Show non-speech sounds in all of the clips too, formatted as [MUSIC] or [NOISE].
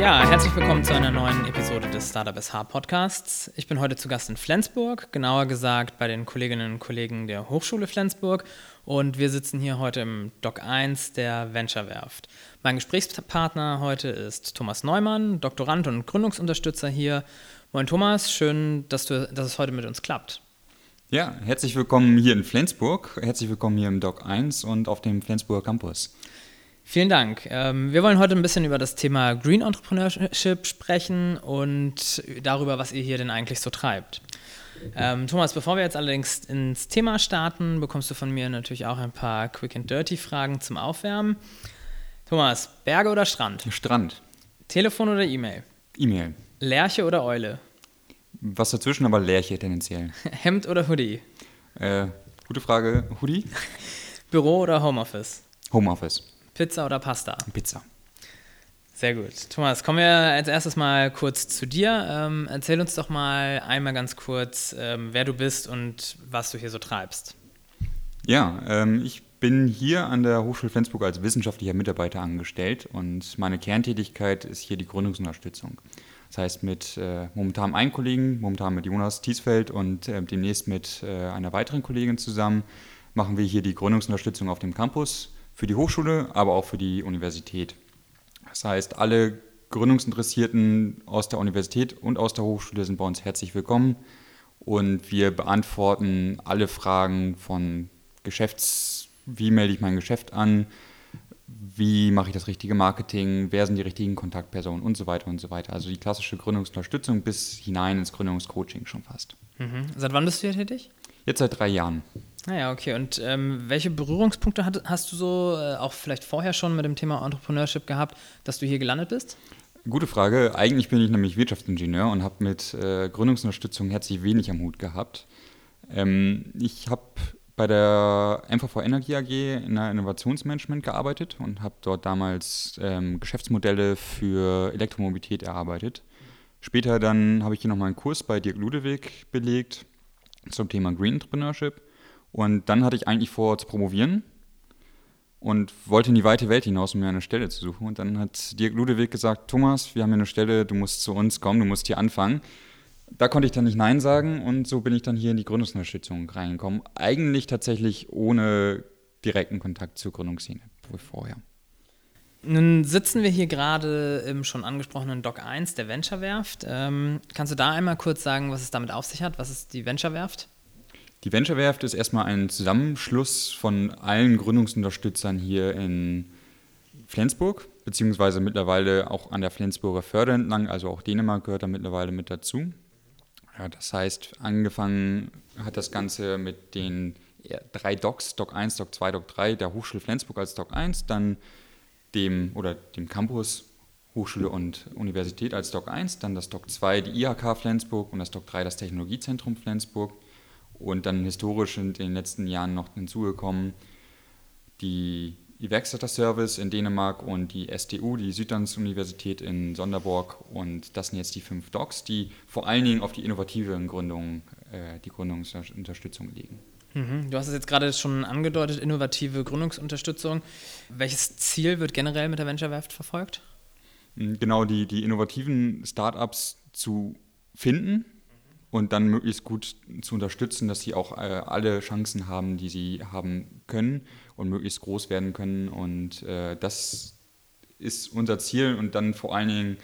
Ja, herzlich willkommen zu einer neuen Episode des Startup SH Podcasts. Ich bin heute zu Gast in Flensburg, genauer gesagt bei den Kolleginnen und Kollegen der Hochschule Flensburg und wir sitzen hier heute im Doc 1 der Venture Werft. Mein Gesprächspartner heute ist Thomas Neumann, Doktorand und Gründungsunterstützer hier. Moin Thomas, schön, dass, du, dass es heute mit uns klappt. Ja, herzlich willkommen hier in Flensburg, herzlich willkommen hier im Doc 1 und auf dem Flensburger Campus. Vielen Dank. Ähm, wir wollen heute ein bisschen über das Thema Green Entrepreneurship sprechen und darüber, was ihr hier denn eigentlich so treibt. Ähm, Thomas, bevor wir jetzt allerdings ins Thema starten, bekommst du von mir natürlich auch ein paar Quick and Dirty Fragen zum Aufwärmen. Thomas, Berge oder Strand? Strand. Telefon oder E-Mail? E-Mail. Lerche oder Eule? Was dazwischen, aber Lerche tendenziell. [LAUGHS] Hemd oder Hoodie? Äh, gute Frage. Hoodie? [LAUGHS] Büro oder Homeoffice? Homeoffice. Pizza oder Pasta? Pizza. Sehr gut. Thomas, kommen wir als erstes mal kurz zu dir. Ähm, erzähl uns doch mal einmal ganz kurz, ähm, wer du bist und was du hier so treibst. Ja, ähm, ich bin hier an der Hochschule Flensburg als wissenschaftlicher Mitarbeiter angestellt und meine Kerntätigkeit ist hier die Gründungsunterstützung. Das heißt, mit äh, momentan einem Kollegen, momentan mit Jonas Thiesfeld und äh, demnächst mit äh, einer weiteren Kollegin zusammen machen wir hier die Gründungsunterstützung auf dem Campus für die Hochschule, aber auch für die Universität. Das heißt, alle Gründungsinteressierten aus der Universität und aus der Hochschule sind bei uns herzlich willkommen und wir beantworten alle Fragen von Geschäfts, wie melde ich mein Geschäft an, wie mache ich das richtige Marketing, wer sind die richtigen Kontaktpersonen und so weiter und so weiter. Also die klassische Gründungsunterstützung bis hinein ins Gründungscoaching schon fast. Mhm. Seit wann bist du hier tätig? Jetzt seit drei Jahren. Naja, okay. Und ähm, welche Berührungspunkte hat, hast du so äh, auch vielleicht vorher schon mit dem Thema Entrepreneurship gehabt, dass du hier gelandet bist? Gute Frage. Eigentlich bin ich nämlich Wirtschaftsingenieur und habe mit äh, Gründungsunterstützung herzlich wenig am Hut gehabt. Ähm, ich habe bei der MVV Energie AG in der Innovationsmanagement gearbeitet und habe dort damals ähm, Geschäftsmodelle für Elektromobilität erarbeitet. Später dann habe ich hier nochmal einen Kurs bei Dirk Ludewig belegt zum Thema Green Entrepreneurship. Und dann hatte ich eigentlich vor zu promovieren und wollte in die weite Welt hinaus, um mir eine Stelle zu suchen. Und dann hat Dirk Ludewig gesagt, Thomas, wir haben hier eine Stelle, du musst zu uns kommen, du musst hier anfangen. Da konnte ich dann nicht Nein sagen und so bin ich dann hier in die Gründungsunterstützung reingekommen. Eigentlich tatsächlich ohne direkten Kontakt zur Gründungsszene vorher. Nun sitzen wir hier gerade im schon angesprochenen Doc 1 der Venture-Werft. Ähm, kannst du da einmal kurz sagen, was es damit auf sich hat? Was ist die Venture-Werft? Die Venture-Werft ist erstmal ein Zusammenschluss von allen Gründungsunterstützern hier in Flensburg, beziehungsweise mittlerweile auch an der Flensburger Förde entlang, also auch Dänemark gehört da mittlerweile mit dazu. Ja, das heißt, angefangen hat das Ganze mit den drei Docs, Doc 1, Doc 2, Doc 3, der Hochschule Flensburg als Doc 1, dann dem oder dem Campus Hochschule und Universität als Doc 1, dann das Doc 2 die IHK Flensburg und das Doc 3 das Technologiezentrum Flensburg und dann historisch in den letzten Jahren noch hinzugekommen die Iwerkstatter Service in Dänemark und die SDU, die Südlands-Universität in Sonderborg. Und das sind jetzt die fünf Docs, die vor allen Dingen auf die innovative Gründung, äh, die Gründungsunterstützung legen. Mhm. Du hast es jetzt gerade schon angedeutet, innovative Gründungsunterstützung. Welches Ziel wird generell mit der Venture Werft verfolgt? Hm, genau, die, die innovativen Startups zu finden und dann möglichst gut zu unterstützen, dass sie auch äh, alle Chancen haben, die sie haben können und möglichst groß werden können. Und äh, das ist unser Ziel und dann vor allen Dingen,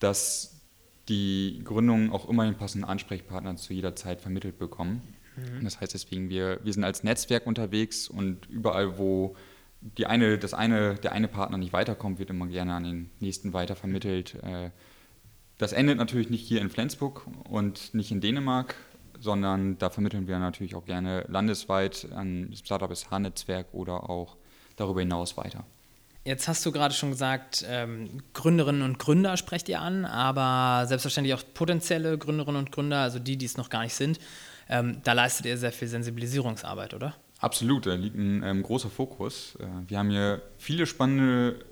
dass die Gründungen auch immer den passenden Ansprechpartner zu jeder Zeit vermittelt bekommen. Mhm. Das heißt deswegen, wir, wir sind als Netzwerk unterwegs und überall, wo die eine, das eine, der eine Partner nicht weiterkommt, wird immer gerne an den nächsten weitervermittelt. Äh, das endet natürlich nicht hier in Flensburg und nicht in Dänemark, sondern da vermitteln wir natürlich auch gerne landesweit an das Startup SH-Netzwerk oder auch darüber hinaus weiter. Jetzt hast du gerade schon gesagt, ähm, Gründerinnen und Gründer sprecht ihr an, aber selbstverständlich auch potenzielle Gründerinnen und Gründer, also die, die es noch gar nicht sind. Ähm, da leistet ihr sehr viel Sensibilisierungsarbeit, oder? Absolut, da liegt ein ähm, großer Fokus. Äh, wir haben hier viele spannende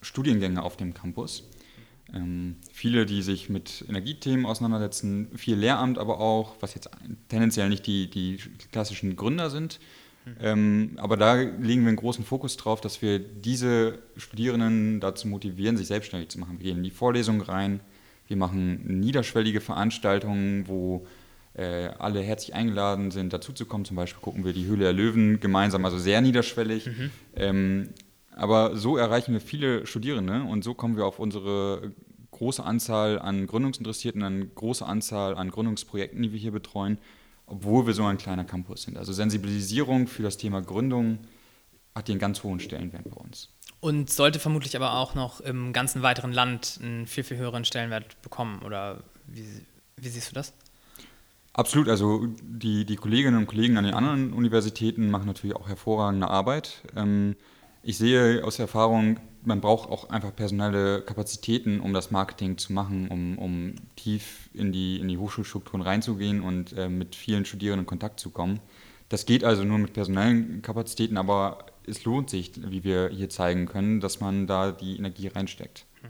Studiengänge auf dem Campus. Ähm, viele, die sich mit Energiethemen auseinandersetzen, viel Lehramt aber auch, was jetzt tendenziell nicht die, die klassischen Gründer sind, Mhm. Ähm, aber da legen wir einen großen Fokus drauf, dass wir diese Studierenden dazu motivieren, sich selbstständig zu machen. Wir gehen in die Vorlesungen rein, wir machen niederschwellige Veranstaltungen, wo äh, alle herzlich eingeladen sind, dazuzukommen. Zum Beispiel gucken wir die Höhle der Löwen gemeinsam, also sehr niederschwellig. Mhm. Ähm, aber so erreichen wir viele Studierende und so kommen wir auf unsere große Anzahl an Gründungsinteressierten, eine große Anzahl an Gründungsprojekten, die wir hier betreuen, obwohl wir so ein kleiner Campus sind. Also Sensibilisierung für das Thema Gründung hat hier einen ganz hohen Stellenwert bei uns. Und sollte vermutlich aber auch noch im ganzen weiteren Land einen viel, viel höheren Stellenwert bekommen. Oder wie, wie siehst du das? Absolut, also die, die Kolleginnen und Kollegen an den anderen Universitäten machen natürlich auch hervorragende Arbeit. Ähm, ich sehe aus Erfahrung, man braucht auch einfach personelle Kapazitäten, um das Marketing zu machen, um, um tief in die, in die Hochschulstrukturen reinzugehen und äh, mit vielen Studierenden in Kontakt zu kommen. Das geht also nur mit personellen Kapazitäten, aber es lohnt sich, wie wir hier zeigen können, dass man da die Energie reinsteckt. Mhm.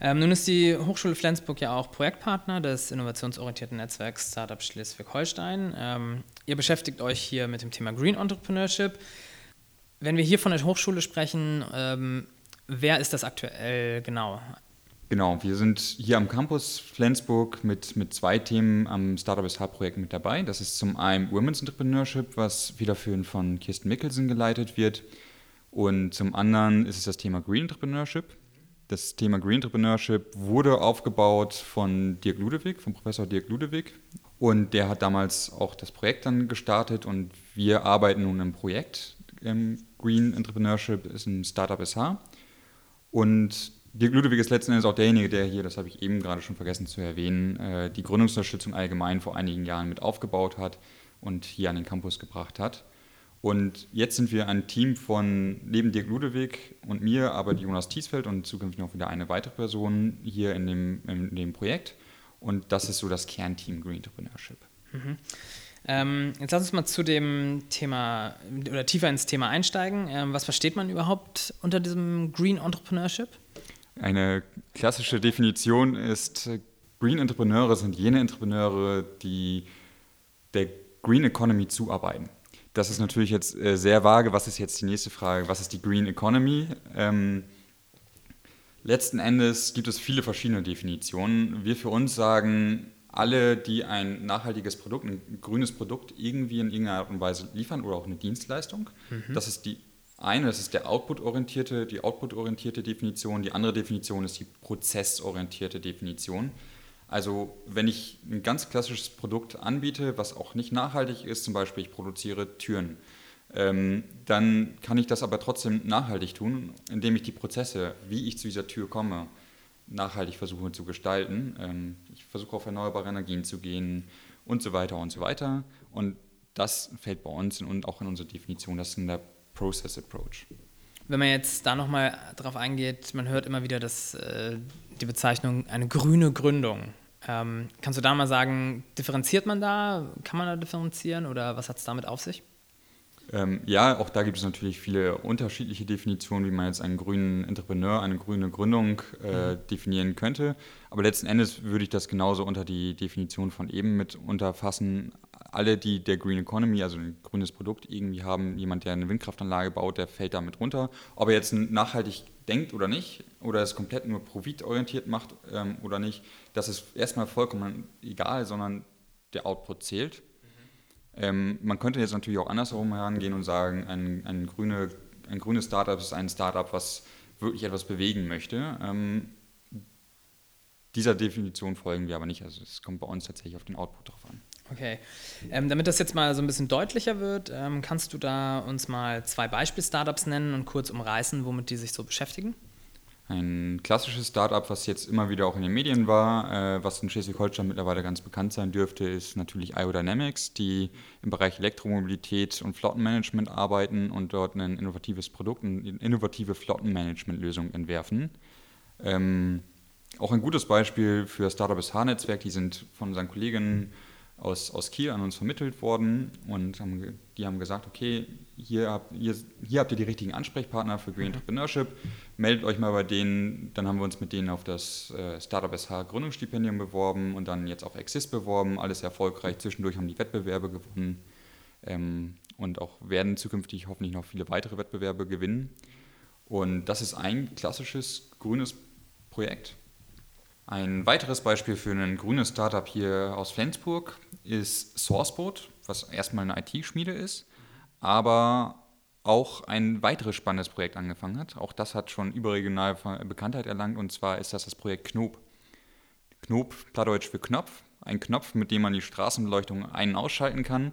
Ähm, nun ist die Hochschule Flensburg ja auch Projektpartner des innovationsorientierten Netzwerks Startup Schleswig-Holstein. Ähm, ihr beschäftigt euch hier mit dem Thema Green Entrepreneurship. Wenn wir hier von der Hochschule sprechen, ähm, wer ist das aktuell genau? Genau, wir sind hier am Campus Flensburg mit, mit zwei Themen am Startup SH-Projekt mit dabei. Das ist zum einen Women's Entrepreneurship, was federführend von Kirsten Mickelsen geleitet wird. Und zum anderen ist es das Thema Green Entrepreneurship. Das Thema Green Entrepreneurship wurde aufgebaut von Dirk Ludewig, von Professor Dirk Ludewig. Und der hat damals auch das Projekt dann gestartet und wir arbeiten nun im Projekt ähm, Green Entrepreneurship ist ein Startup SH. Und Dirk Ludwig ist letzten Endes auch derjenige, der hier, das habe ich eben gerade schon vergessen zu erwähnen, äh, die Gründungsunterstützung allgemein vor einigen Jahren mit aufgebaut hat und hier an den Campus gebracht hat. Und jetzt sind wir ein Team von neben Dirk Ludewig und mir, aber Jonas Thiesfeld und zukünftig noch wieder eine weitere Person hier in dem, in dem Projekt. Und das ist so das Kernteam Green Entrepreneurship. Mhm. Ähm, jetzt lass uns mal zu dem Thema oder tiefer ins Thema einsteigen. Ähm, was versteht man überhaupt unter diesem Green Entrepreneurship? Eine klassische Definition ist, Green Entrepreneure sind jene Entrepreneure, die der Green Economy zuarbeiten. Das ist natürlich jetzt äh, sehr vage. Was ist jetzt die nächste Frage? Was ist die Green Economy? Ähm, letzten Endes gibt es viele verschiedene Definitionen. Wir für uns sagen, alle, die ein nachhaltiges Produkt, ein grünes Produkt irgendwie in irgendeiner Art und Weise liefern oder auch eine Dienstleistung. Mhm. Das ist die eine, das ist der Output-orientierte, die Output-orientierte Definition. Die andere Definition ist die prozessorientierte Definition. Also wenn ich ein ganz klassisches Produkt anbiete, was auch nicht nachhaltig ist, zum Beispiel ich produziere Türen, ähm, dann kann ich das aber trotzdem nachhaltig tun, indem ich die Prozesse, wie ich zu dieser Tür komme, nachhaltig versuche zu gestalten. Ähm, ich versuche auf erneuerbare Energien zu gehen und so weiter und so weiter. Und das fällt bei uns und auch in unsere Definition, das ist der Process Approach. Wenn man jetzt da nochmal drauf eingeht, man hört immer wieder das, äh, die Bezeichnung eine grüne Gründung. Ähm, kannst du da mal sagen, differenziert man da? Kann man da differenzieren oder was hat es damit auf sich? Ähm, ja, auch da gibt es natürlich viele unterschiedliche Definitionen, wie man jetzt einen grünen Entrepreneur, eine grüne Gründung äh, mhm. definieren könnte. Aber letzten Endes würde ich das genauso unter die Definition von eben mit unterfassen. Alle, die der Green Economy, also ein grünes Produkt irgendwie haben, jemand, der eine Windkraftanlage baut, der fällt damit runter. Ob er jetzt nachhaltig denkt oder nicht, oder es komplett nur profitorientiert macht ähm, oder nicht, das ist erstmal vollkommen egal, sondern der Output zählt. Ähm, man könnte jetzt natürlich auch andersherum herangehen und sagen, ein, ein, grüne, ein grünes Startup ist ein Startup, was wirklich etwas bewegen möchte. Ähm, dieser Definition folgen wir aber nicht. Also es kommt bei uns tatsächlich auf den Output drauf an. Okay. Ähm, damit das jetzt mal so ein bisschen deutlicher wird, ähm, kannst du da uns mal zwei Beispiel-Startups nennen und kurz umreißen, womit die sich so beschäftigen? Ein klassisches Startup, was jetzt immer wieder auch in den Medien war, äh, was in Schleswig-Holstein mittlerweile ganz bekannt sein dürfte, ist natürlich Iodynamics, die im Bereich Elektromobilität und Flottenmanagement arbeiten und dort ein innovatives Produkt, eine innovative Flottenmanagement-Lösung entwerfen. Ähm, auch ein gutes Beispiel für Startup SH-Netzwerk, die sind von unseren Kolleginnen aus, aus Kiel an uns vermittelt worden und haben, die haben gesagt, okay, hier habt, hier, hier habt ihr die richtigen Ansprechpartner für Green mhm. Entrepreneurship, meldet euch mal bei denen, dann haben wir uns mit denen auf das äh, Startup SH Gründungsstipendium beworben und dann jetzt auf Exist beworben, alles erfolgreich, zwischendurch haben die Wettbewerbe gewonnen ähm, und auch werden zukünftig hoffentlich noch viele weitere Wettbewerbe gewinnen. Und das ist ein klassisches grünes Projekt. Ein weiteres Beispiel für ein grünes Startup hier aus Flensburg ist Sourceboat, was erstmal eine IT-Schmiede ist, aber auch ein weiteres spannendes Projekt angefangen hat. Auch das hat schon überregional Bekanntheit erlangt und zwar ist das das Projekt Knob. Knob, Plattdeutsch für Knopf, ein Knopf, mit dem man die Straßenbeleuchtung ein- und ausschalten kann.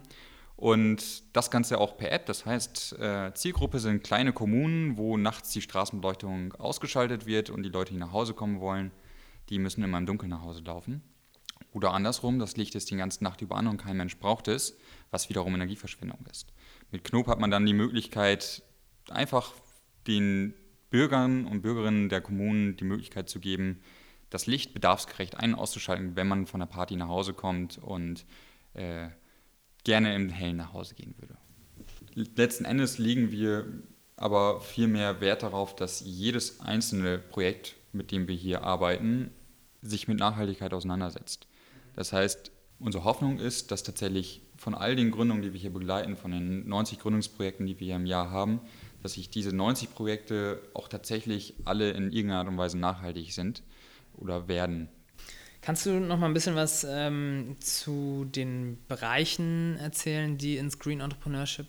Und das Ganze auch per App. Das heißt, äh, Zielgruppe sind kleine Kommunen, wo nachts die Straßenbeleuchtung ausgeschaltet wird und die Leute, die nach Hause kommen wollen, die müssen immer im Dunkeln nach Hause laufen. Oder andersrum, das Licht ist die ganze Nacht über an und kein Mensch braucht es, was wiederum Energieverschwendung ist. Mit Knob hat man dann die Möglichkeit, einfach den Bürgern und Bürgerinnen der Kommunen die Möglichkeit zu geben, das Licht bedarfsgerecht ein- und auszuschalten, wenn man von der Party nach Hause kommt und äh, gerne im Hellen nach Hause gehen würde. Letzten Endes legen wir aber viel mehr Wert darauf, dass jedes einzelne Projekt, mit dem wir hier arbeiten, sich mit Nachhaltigkeit auseinandersetzt. Das heißt, unsere Hoffnung ist, dass tatsächlich von all den Gründungen, die wir hier begleiten, von den 90 Gründungsprojekten, die wir hier im Jahr haben, dass sich diese 90 Projekte auch tatsächlich alle in irgendeiner Art und Weise nachhaltig sind oder werden. Kannst du noch mal ein bisschen was ähm, zu den Bereichen erzählen, die ins Green Entrepreneurship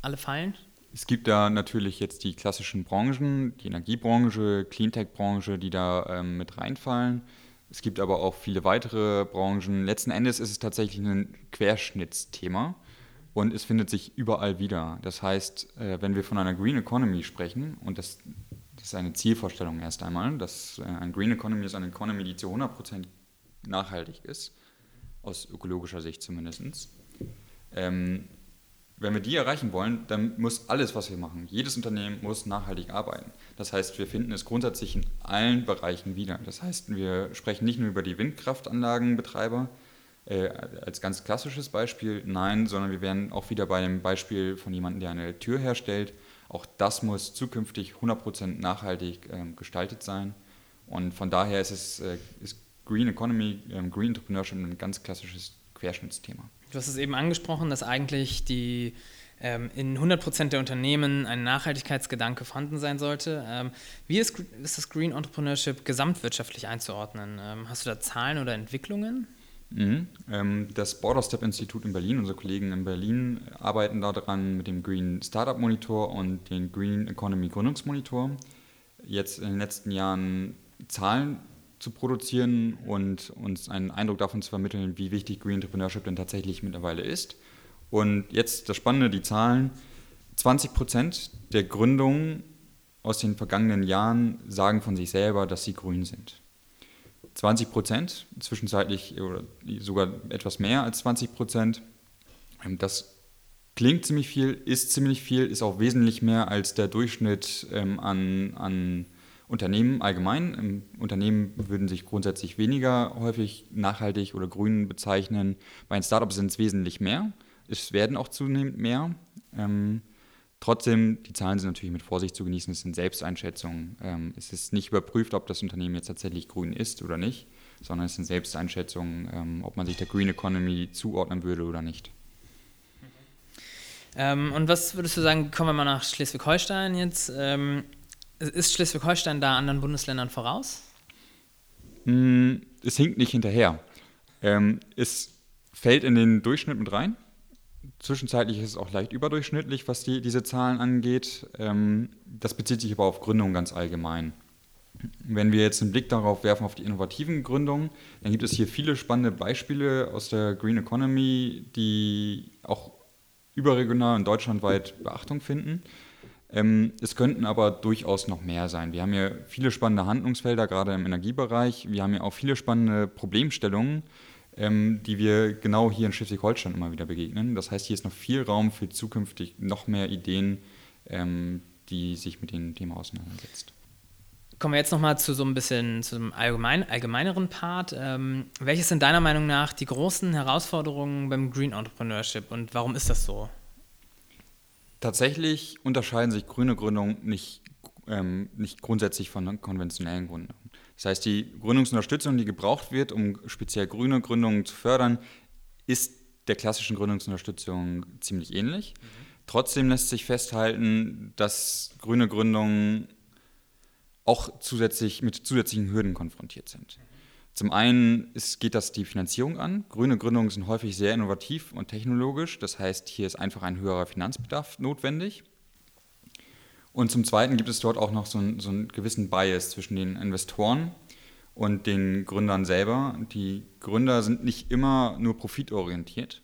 alle fallen? Es gibt da natürlich jetzt die klassischen Branchen, die Energiebranche, Cleantech-Branche, die da ähm, mit reinfallen. Es gibt aber auch viele weitere Branchen. Letzten Endes ist es tatsächlich ein Querschnittsthema und es findet sich überall wieder. Das heißt, äh, wenn wir von einer Green Economy sprechen, und das, das ist eine Zielvorstellung erst einmal, dass äh, eine Green Economy ist eine Economy, die zu 100% nachhaltig ist, aus ökologischer Sicht zumindest. Ähm, wenn wir die erreichen wollen, dann muss alles, was wir machen, jedes Unternehmen muss nachhaltig arbeiten. Das heißt, wir finden es grundsätzlich in allen Bereichen wieder. Das heißt, wir sprechen nicht nur über die Windkraftanlagenbetreiber äh, als ganz klassisches Beispiel, nein, sondern wir wären auch wieder bei dem Beispiel von jemandem, der eine Tür herstellt. Auch das muss zukünftig 100% nachhaltig äh, gestaltet sein. Und von daher ist es äh, ist Green Economy, ähm, Green Entrepreneurship ein ganz klassisches Querschnittsthema. Du hast es eben angesprochen, dass eigentlich die ähm, in 100% der Unternehmen ein Nachhaltigkeitsgedanke vorhanden sein sollte. Ähm, wie ist, ist, das Green Entrepreneurship gesamtwirtschaftlich einzuordnen? Ähm, hast du da Zahlen oder Entwicklungen? Mhm. Ähm, das Border Step Institut in Berlin, unsere Kollegen in Berlin arbeiten daran mit dem Green Startup Monitor und dem Green Economy Gründungsmonitor. Jetzt in den letzten Jahren Zahlen zu produzieren und uns einen Eindruck davon zu vermitteln, wie wichtig Green Entrepreneurship denn tatsächlich mittlerweile ist. Und jetzt das Spannende, die Zahlen. 20 Prozent der Gründungen aus den vergangenen Jahren sagen von sich selber, dass sie grün sind. 20 Prozent, zwischenzeitlich oder sogar etwas mehr als 20 Prozent. Ähm, das klingt ziemlich viel, ist ziemlich viel, ist auch wesentlich mehr als der Durchschnitt ähm, an, an Unternehmen allgemein. Im Unternehmen würden sich grundsätzlich weniger häufig nachhaltig oder grün bezeichnen. Bei den Startups sind es wesentlich mehr. Es werden auch zunehmend mehr. Ähm, trotzdem, die Zahlen sind natürlich mit Vorsicht zu genießen. Es sind Selbsteinschätzungen. Ähm, es ist nicht überprüft, ob das Unternehmen jetzt tatsächlich grün ist oder nicht, sondern es sind Selbsteinschätzungen, ähm, ob man sich der Green Economy zuordnen würde oder nicht. Ähm, und was würdest du sagen, kommen wir mal nach Schleswig-Holstein jetzt? Ist Schleswig-Holstein da anderen Bundesländern voraus? Hm, es hinkt nicht hinterher. Ähm, es fällt in den Durchschnitt mit rein. Zwischenzeitlich ist es auch leicht überdurchschnittlich, was die, diese Zahlen angeht. Ähm, das bezieht sich aber auf Gründungen ganz allgemein. Wenn wir jetzt einen Blick darauf werfen, auf die innovativen Gründungen, dann gibt es hier viele spannende Beispiele aus der Green Economy, die auch überregional und deutschlandweit Beachtung finden. Ähm, es könnten aber durchaus noch mehr sein. Wir haben hier viele spannende Handlungsfelder, gerade im Energiebereich. Wir haben hier auch viele spannende Problemstellungen, ähm, die wir genau hier in Schleswig-Holstein immer wieder begegnen. Das heißt, hier ist noch viel Raum für zukünftig noch mehr Ideen, ähm, die sich mit dem Thema auseinandersetzt. Kommen wir jetzt nochmal zu so ein bisschen zum allgemein, allgemeineren Part. Welches sind deiner Meinung nach die großen Herausforderungen beim Green Entrepreneurship und warum ist das so? Tatsächlich unterscheiden sich grüne Gründungen nicht, ähm, nicht grundsätzlich von konventionellen Gründungen. Das heißt, die Gründungsunterstützung, die gebraucht wird, um speziell grüne Gründungen zu fördern, ist der klassischen Gründungsunterstützung ziemlich ähnlich. Mhm. Trotzdem lässt sich festhalten, dass grüne Gründungen auch zusätzlich mit zusätzlichen Hürden konfrontiert sind. Zum einen ist, geht das die Finanzierung an. Grüne Gründungen sind häufig sehr innovativ und technologisch. Das heißt, hier ist einfach ein höherer Finanzbedarf notwendig. Und zum Zweiten gibt es dort auch noch so, ein, so einen gewissen Bias zwischen den Investoren und den Gründern selber. Die Gründer sind nicht immer nur profitorientiert,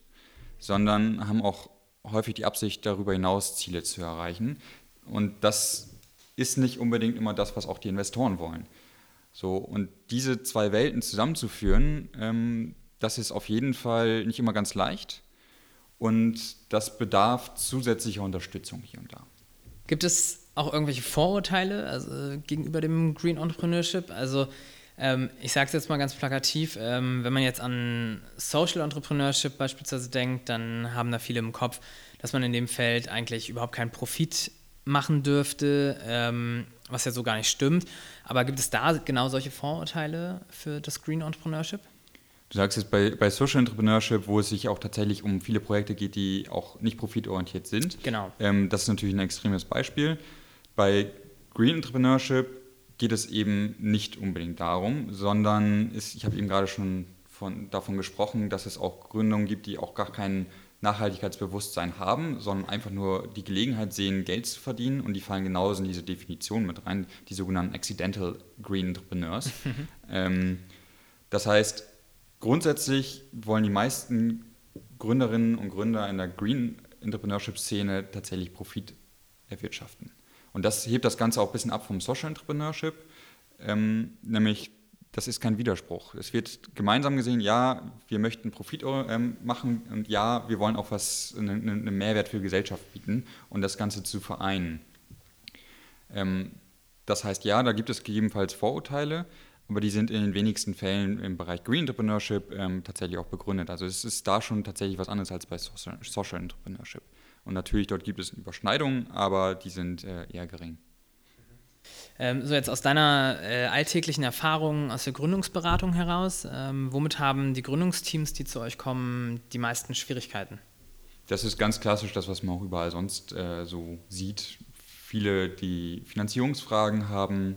sondern haben auch häufig die Absicht, darüber hinaus Ziele zu erreichen. Und das ist nicht unbedingt immer das, was auch die Investoren wollen. So, und diese zwei Welten zusammenzuführen, ähm, das ist auf jeden Fall nicht immer ganz leicht. Und das bedarf zusätzlicher Unterstützung hier und da. Gibt es auch irgendwelche Vorurteile also, gegenüber dem Green Entrepreneurship? Also ähm, ich sage es jetzt mal ganz plakativ, ähm, wenn man jetzt an Social Entrepreneurship beispielsweise denkt, dann haben da viele im Kopf, dass man in dem Feld eigentlich überhaupt keinen Profit machen dürfte, ähm, was ja so gar nicht stimmt. Aber gibt es da genau solche Vorurteile für das Green Entrepreneurship? Du sagst jetzt bei, bei Social Entrepreneurship, wo es sich auch tatsächlich um viele Projekte geht, die auch nicht profitorientiert sind. Genau. Ähm, das ist natürlich ein extremes Beispiel. Bei Green Entrepreneurship geht es eben nicht unbedingt darum, sondern ist, ich habe eben gerade schon von, davon gesprochen, dass es auch Gründungen gibt, die auch gar keinen Nachhaltigkeitsbewusstsein haben, sondern einfach nur die Gelegenheit sehen, Geld zu verdienen und die fallen genauso in diese Definition mit rein, die sogenannten Accidental Green Entrepreneurs. [LAUGHS] ähm, das heißt, grundsätzlich wollen die meisten Gründerinnen und Gründer in der Green Entrepreneurship-Szene tatsächlich Profit erwirtschaften. Und das hebt das Ganze auch ein bisschen ab vom Social Entrepreneurship, ähm, nämlich das ist kein Widerspruch. Es wird gemeinsam gesehen, ja, wir möchten Profit ähm, machen und ja, wir wollen auch was, einen eine Mehrwert für die Gesellschaft bieten und das Ganze zu vereinen. Ähm, das heißt, ja, da gibt es gegebenenfalls Vorurteile, aber die sind in den wenigsten Fällen im Bereich Green Entrepreneurship ähm, tatsächlich auch begründet. Also es ist da schon tatsächlich was anderes als bei Social, Social Entrepreneurship. Und natürlich, dort gibt es Überschneidungen, aber die sind äh, eher gering. Ähm, so jetzt aus deiner äh, alltäglichen Erfahrung aus der Gründungsberatung heraus, ähm, womit haben die Gründungsteams, die zu euch kommen, die meisten Schwierigkeiten? Das ist ganz klassisch das, was man auch überall sonst äh, so sieht. Viele, die Finanzierungsfragen haben,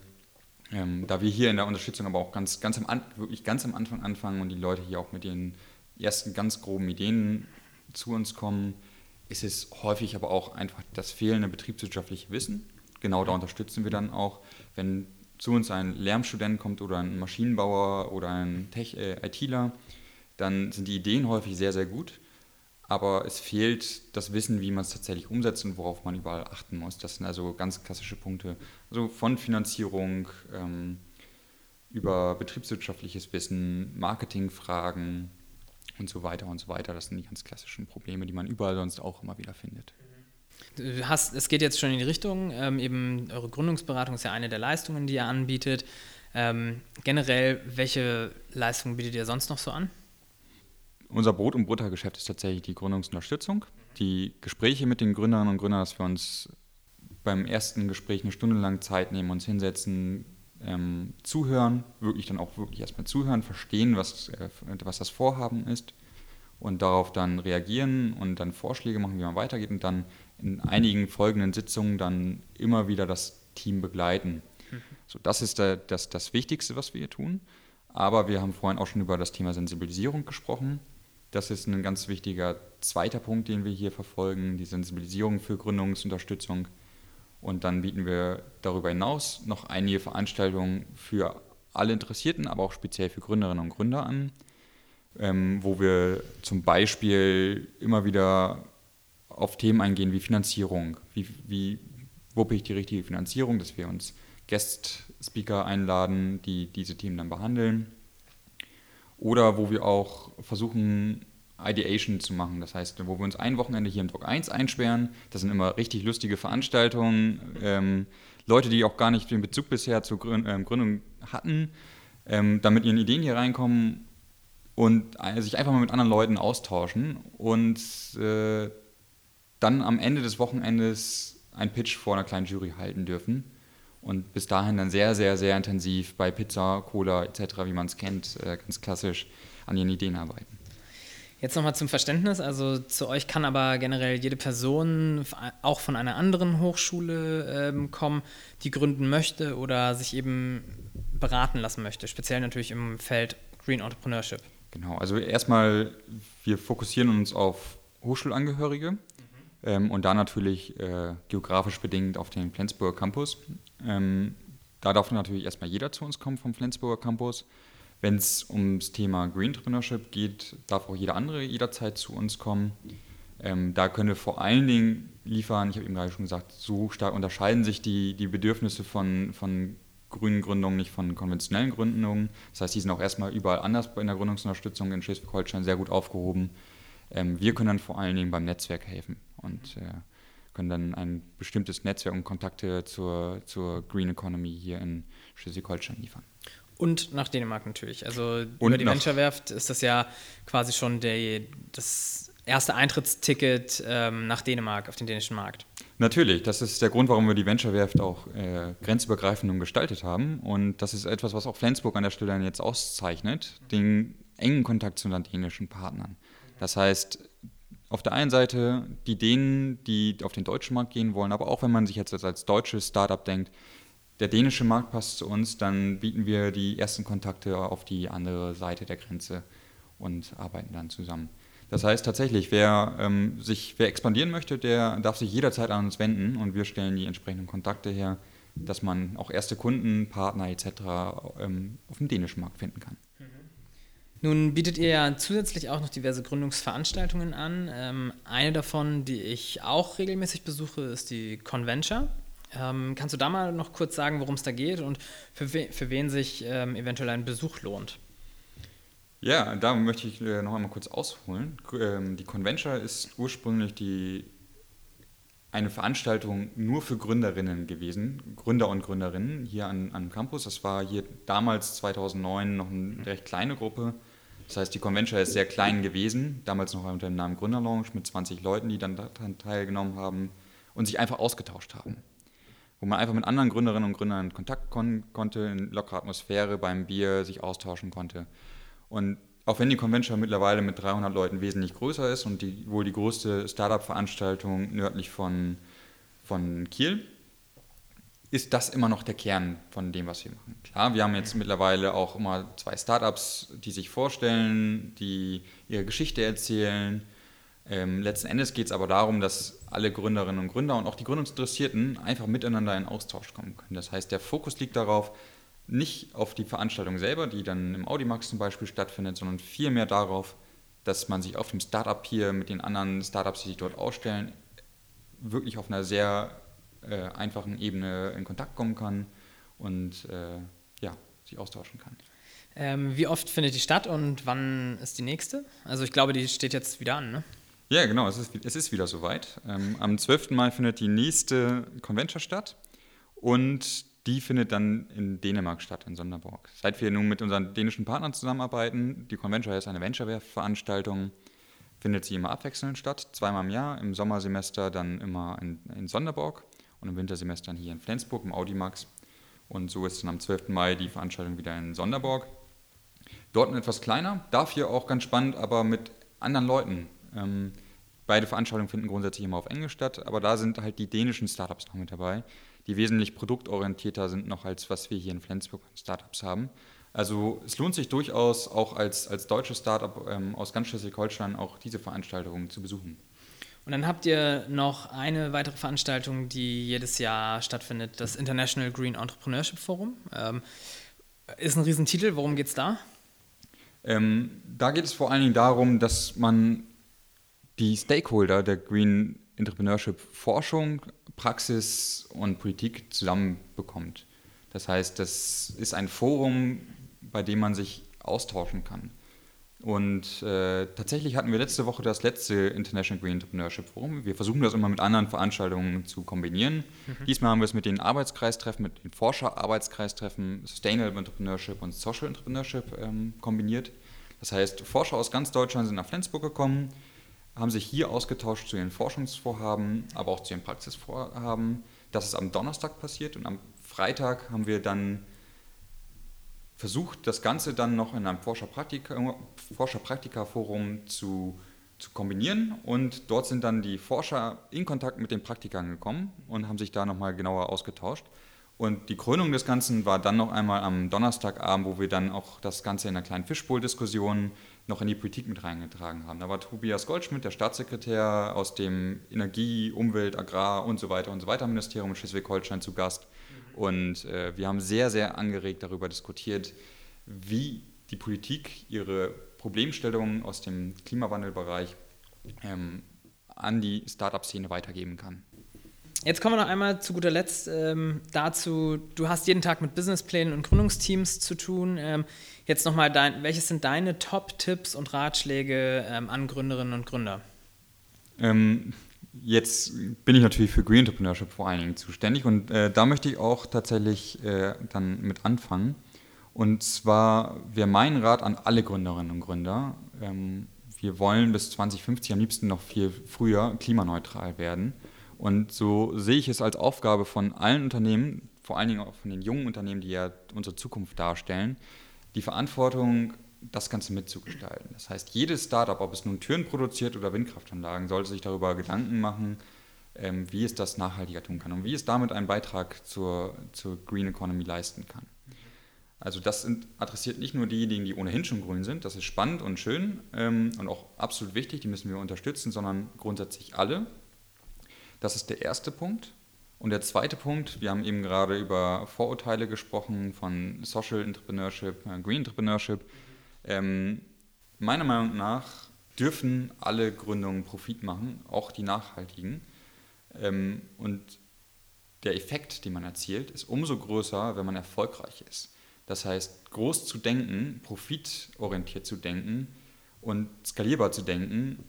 ähm, da wir hier in der Unterstützung aber auch ganz, ganz am, wirklich ganz am Anfang anfangen und die Leute hier auch mit den ersten ganz groben Ideen zu uns kommen, ist es häufig aber auch einfach das fehlende betriebswirtschaftliche Wissen genau da unterstützen wir dann auch, wenn zu uns ein Lärmstudent kommt oder ein Maschinenbauer oder ein Tech, äh, ITler, dann sind die Ideen häufig sehr, sehr gut, aber es fehlt das Wissen, wie man es tatsächlich umsetzt und worauf man überall achten muss. Das sind also ganz klassische Punkte, also von Finanzierung ähm, über betriebswirtschaftliches Wissen, Marketingfragen und so weiter und so weiter. Das sind die ganz klassischen Probleme, die man überall sonst auch immer wieder findet. Hast, es geht jetzt schon in die Richtung, ähm, eben eure Gründungsberatung ist ja eine der Leistungen, die ihr anbietet. Ähm, generell, welche Leistungen bietet ihr sonst noch so an? Unser Brot- und Buttergeschäft ist tatsächlich die Gründungsunterstützung. Die Gespräche mit den Gründerinnen und Gründern, dass wir uns beim ersten Gespräch eine Stunde lang Zeit nehmen, uns hinsetzen, ähm, zuhören, wirklich dann auch wirklich erstmal zuhören, verstehen, was, äh, was das Vorhaben ist und darauf dann reagieren und dann Vorschläge machen, wie man weitergeht und dann in einigen folgenden Sitzungen dann immer wieder das Team begleiten. Mhm. So, das ist der, das, das Wichtigste, was wir hier tun. Aber wir haben vorhin auch schon über das Thema Sensibilisierung gesprochen. Das ist ein ganz wichtiger zweiter Punkt, den wir hier verfolgen, die Sensibilisierung für Gründungsunterstützung. Und dann bieten wir darüber hinaus noch einige Veranstaltungen für alle Interessierten, aber auch speziell für Gründerinnen und Gründer an, ähm, wo wir zum Beispiel immer wieder auf Themen eingehen wie Finanzierung. Wie, wie wuppe ich die richtige Finanzierung, dass wir uns Guest-Speaker einladen, die diese Themen dann behandeln. Oder wo wir auch versuchen, Ideation zu machen. Das heißt, wo wir uns ein Wochenende hier im Doc 1 einsperren. Das sind immer richtig lustige Veranstaltungen. Ähm, Leute, die auch gar nicht den Bezug bisher zur ähm, Gründung hatten, ähm, damit ihren Ideen hier reinkommen und äh, sich einfach mal mit anderen Leuten austauschen und äh, dann am Ende des Wochenendes einen Pitch vor einer kleinen Jury halten dürfen und bis dahin dann sehr, sehr, sehr intensiv bei Pizza, Cola etc., wie man es kennt, äh, ganz klassisch an ihren Ideen arbeiten. Jetzt nochmal zum Verständnis. Also zu euch kann aber generell jede Person auch von einer anderen Hochschule ähm, kommen, die gründen möchte oder sich eben beraten lassen möchte. Speziell natürlich im Feld Green Entrepreneurship. Genau, also erstmal, wir fokussieren uns auf Hochschulangehörige mhm. ähm, und da natürlich äh, geografisch bedingt auf den Flensburger Campus. Ähm, da darf natürlich erstmal jeder zu uns kommen vom Flensburger Campus. Wenn es ums Thema Green Entrepreneurship geht, darf auch jeder andere jederzeit zu uns kommen. Ähm, da können wir vor allen Dingen liefern, ich habe eben gerade schon gesagt, so stark unterscheiden sich die, die Bedürfnisse von, von grünen Gründungen nicht von konventionellen Gründungen. Das heißt, die sind auch erstmal überall anders in der Gründungsunterstützung in Schleswig-Holstein sehr gut aufgehoben. Ähm, wir können dann vor allen Dingen beim Netzwerk helfen und äh, können dann ein bestimmtes Netzwerk und Kontakte zur, zur Green Economy hier in Schleswig-Holstein liefern. Und nach Dänemark natürlich. Also und über die Venture-Werft ist das ja quasi schon der, das erste Eintrittsticket ähm, nach Dänemark auf den dänischen Markt. Natürlich, das ist der Grund, warum wir die Venture-Werft auch äh, grenzübergreifend gestaltet haben. Und das ist etwas, was auch Flensburg an der Stelle jetzt auszeichnet, den engen Kontakt zu den dänischen Partnern. Das heißt, auf der einen Seite die Dänen, die auf den deutschen Markt gehen wollen, aber auch wenn man sich jetzt als deutsches Startup denkt, der dänische Markt passt zu uns, dann bieten wir die ersten Kontakte auf die andere Seite der Grenze und arbeiten dann zusammen. Das heißt tatsächlich, wer, ähm, sich, wer expandieren möchte, der darf sich jederzeit an uns wenden und wir stellen die entsprechenden Kontakte her, dass man auch erste Kunden, Partner etc. Ähm, auf dem dänischen Markt finden kann. Nun bietet ihr ja zusätzlich auch noch diverse Gründungsveranstaltungen an. Ähm, eine davon, die ich auch regelmäßig besuche, ist die Conventure. Ähm, kannst du da mal noch kurz sagen, worum es da geht und für, we für wen sich ähm, eventuell ein Besuch lohnt? Ja, da möchte ich äh, noch einmal kurz ausholen. Ähm, die Conventure ist ursprünglich die, eine Veranstaltung nur für Gründerinnen gewesen, Gründer und Gründerinnen hier an, am Campus. Das war hier damals 2009 noch eine recht kleine Gruppe. Das heißt, die Convention ist sehr klein gewesen, damals noch unter dem Namen Gründerlaunch mit 20 Leuten, die dann daran teilgenommen haben und sich einfach ausgetauscht haben wo man einfach mit anderen Gründerinnen und Gründern in Kontakt kon konnte, in lockerer Atmosphäre beim Bier sich austauschen konnte. Und auch wenn die Convention mittlerweile mit 300 Leuten wesentlich größer ist und die, wohl die größte Startup-Veranstaltung nördlich von, von Kiel, ist das immer noch der Kern von dem, was wir machen. Klar, wir haben jetzt mittlerweile auch immer zwei Startups, die sich vorstellen, die ihre Geschichte erzählen, ähm, letzten Endes geht es aber darum, dass alle Gründerinnen und Gründer und auch die Gründungsinteressierten einfach miteinander in Austausch kommen können. Das heißt, der Fokus liegt darauf, nicht auf die Veranstaltung selber, die dann im Audimax zum Beispiel stattfindet, sondern vielmehr darauf, dass man sich auf dem Startup hier mit den anderen Startups, die sich dort ausstellen, wirklich auf einer sehr äh, einfachen Ebene in Kontakt kommen kann und äh, ja, sich austauschen kann. Ähm, wie oft findet die statt und wann ist die nächste? Also ich glaube, die steht jetzt wieder an, ne? Ja, genau, es ist, es ist wieder soweit. Ähm, am 12. Mai findet die nächste Convention statt und die findet dann in Dänemark statt, in Sonderborg. Seit wir nun mit unseren dänischen Partnern zusammenarbeiten, die Convention ist eine Venture-Veranstaltung, findet sie immer abwechselnd statt, zweimal im Jahr, im Sommersemester dann immer in, in Sonderborg und im Wintersemester dann hier in Flensburg im Audimax. Und so ist dann am 12. Mai die Veranstaltung wieder in Sonderborg. Dort etwas kleiner, dafür auch ganz spannend, aber mit anderen Leuten. Ähm, Beide Veranstaltungen finden grundsätzlich immer auf Englisch statt, aber da sind halt die dänischen Startups noch mit dabei, die wesentlich produktorientierter sind noch als was wir hier in Flensburg an Startups haben. Also es lohnt sich durchaus auch als, als deutsches Startup ähm, aus ganz Schleswig-Holstein auch diese Veranstaltungen zu besuchen. Und dann habt ihr noch eine weitere Veranstaltung, die jedes Jahr stattfindet, das International Green Entrepreneurship Forum. Ähm, ist ein Riesentitel, worum geht es da? Ähm, da geht es vor allen Dingen darum, dass man die Stakeholder der Green Entrepreneurship Forschung, Praxis und Politik zusammenbekommt. Das heißt, das ist ein Forum, bei dem man sich austauschen kann. Und äh, tatsächlich hatten wir letzte Woche das letzte International Green Entrepreneurship Forum. Wir versuchen das immer mit anderen Veranstaltungen zu kombinieren. Mhm. Diesmal haben wir es mit den Arbeitskreistreffen, mit den Forscher-Arbeitskreistreffen Sustainable Entrepreneurship und Social Entrepreneurship ähm, kombiniert. Das heißt, Forscher aus ganz Deutschland sind nach Flensburg gekommen, haben sich hier ausgetauscht zu ihren Forschungsvorhaben, aber auch zu ihren Praxisvorhaben. Das ist am Donnerstag passiert und am Freitag haben wir dann versucht, das Ganze dann noch in einem Forscher-Praktika-Forum zu, zu kombinieren. Und dort sind dann die Forscher in Kontakt mit den Praktikern gekommen und haben sich da nochmal genauer ausgetauscht. Und die Krönung des Ganzen war dann noch einmal am Donnerstagabend, wo wir dann auch das Ganze in einer kleinen Fischbowl-Diskussion noch in die Politik mit reingetragen haben. Da war Tobias Goldschmidt, der Staatssekretär aus dem Energie-, Umwelt-, Agrar- und so weiter und so weiter Ministerium in Schleswig-Holstein zu Gast. Und äh, wir haben sehr, sehr angeregt darüber diskutiert, wie die Politik ihre Problemstellungen aus dem Klimawandelbereich ähm, an die Startup-Szene weitergeben kann. Jetzt kommen wir noch einmal zu guter Letzt ähm, dazu, du hast jeden Tag mit Businessplänen und Gründungsteams zu tun. Ähm, jetzt nochmal, welches sind deine Top-Tipps und Ratschläge ähm, an Gründerinnen und Gründer? Ähm, jetzt bin ich natürlich für Green Entrepreneurship vor allen Dingen zuständig und äh, da möchte ich auch tatsächlich äh, dann mit anfangen. Und zwar wäre mein Rat an alle Gründerinnen und Gründer, ähm, wir wollen bis 2050 am liebsten noch viel früher klimaneutral werden. Und so sehe ich es als Aufgabe von allen Unternehmen, vor allen Dingen auch von den jungen Unternehmen, die ja unsere Zukunft darstellen, die Verantwortung, das Ganze mitzugestalten. Das heißt, jedes Startup, ob es nun Türen produziert oder Windkraftanlagen, sollte sich darüber Gedanken machen, ähm, wie es das nachhaltiger tun kann und wie es damit einen Beitrag zur, zur Green Economy leisten kann. Also das adressiert nicht nur diejenigen, die ohnehin schon grün sind, das ist spannend und schön ähm, und auch absolut wichtig, die müssen wir unterstützen, sondern grundsätzlich alle, das ist der erste Punkt. Und der zweite Punkt, wir haben eben gerade über Vorurteile gesprochen von Social Entrepreneurship, äh, Green Entrepreneurship. Ähm, meiner Meinung nach dürfen alle Gründungen Profit machen, auch die nachhaltigen. Ähm, und der Effekt, den man erzielt, ist umso größer, wenn man erfolgreich ist. Das heißt, groß zu denken, profitorientiert zu denken und skalierbar zu denken,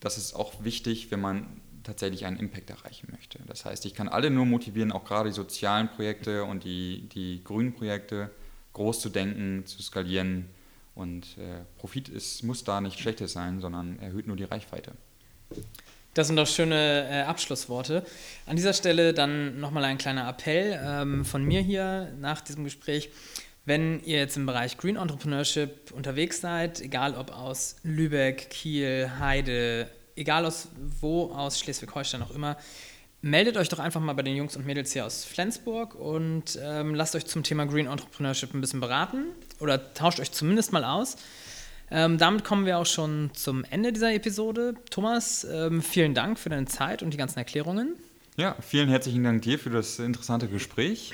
das ist auch wichtig, wenn man tatsächlich einen Impact erreichen möchte. Das heißt, ich kann alle nur motivieren, auch gerade die sozialen Projekte und die, die grünen Projekte groß zu denken, zu skalieren. Und äh, Profit ist, muss da nicht schlechtes sein, sondern erhöht nur die Reichweite. Das sind doch schöne äh, Abschlussworte. An dieser Stelle dann nochmal ein kleiner Appell ähm, von mir hier nach diesem Gespräch. Wenn ihr jetzt im Bereich Green Entrepreneurship unterwegs seid, egal ob aus Lübeck, Kiel, Heide, egal aus wo, aus Schleswig-Holstein auch immer, meldet euch doch einfach mal bei den Jungs und Mädels hier aus Flensburg und ähm, lasst euch zum Thema Green Entrepreneurship ein bisschen beraten oder tauscht euch zumindest mal aus. Ähm, damit kommen wir auch schon zum Ende dieser Episode. Thomas, ähm, vielen Dank für deine Zeit und die ganzen Erklärungen. Ja, vielen herzlichen Dank dir für das interessante Gespräch.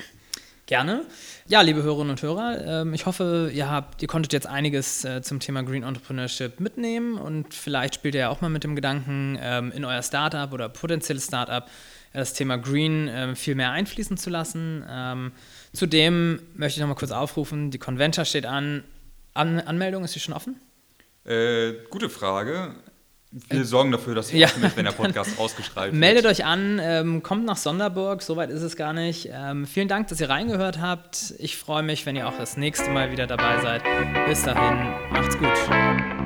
Gerne. Ja, liebe Hörerinnen und Hörer, ähm, ich hoffe, ihr, habt, ihr konntet jetzt einiges äh, zum Thema Green Entrepreneurship mitnehmen und vielleicht spielt ihr ja auch mal mit dem Gedanken, ähm, in euer Startup oder potenzielles Startup äh, das Thema Green ähm, viel mehr einfließen zu lassen. Zudem möchte ich noch mal kurz aufrufen, die Convention steht an. an Anmeldung, ist die schon offen? Äh, gute Frage. Wir sorgen dafür, dass ihr ja, mit, wenn der [LAUGHS] Podcast ausgestrahlt wird. Meldet euch an, ähm, kommt nach Sonderburg, soweit ist es gar nicht. Ähm, vielen Dank, dass ihr reingehört habt. Ich freue mich, wenn ihr auch das nächste Mal wieder dabei seid. Bis dahin, macht's gut.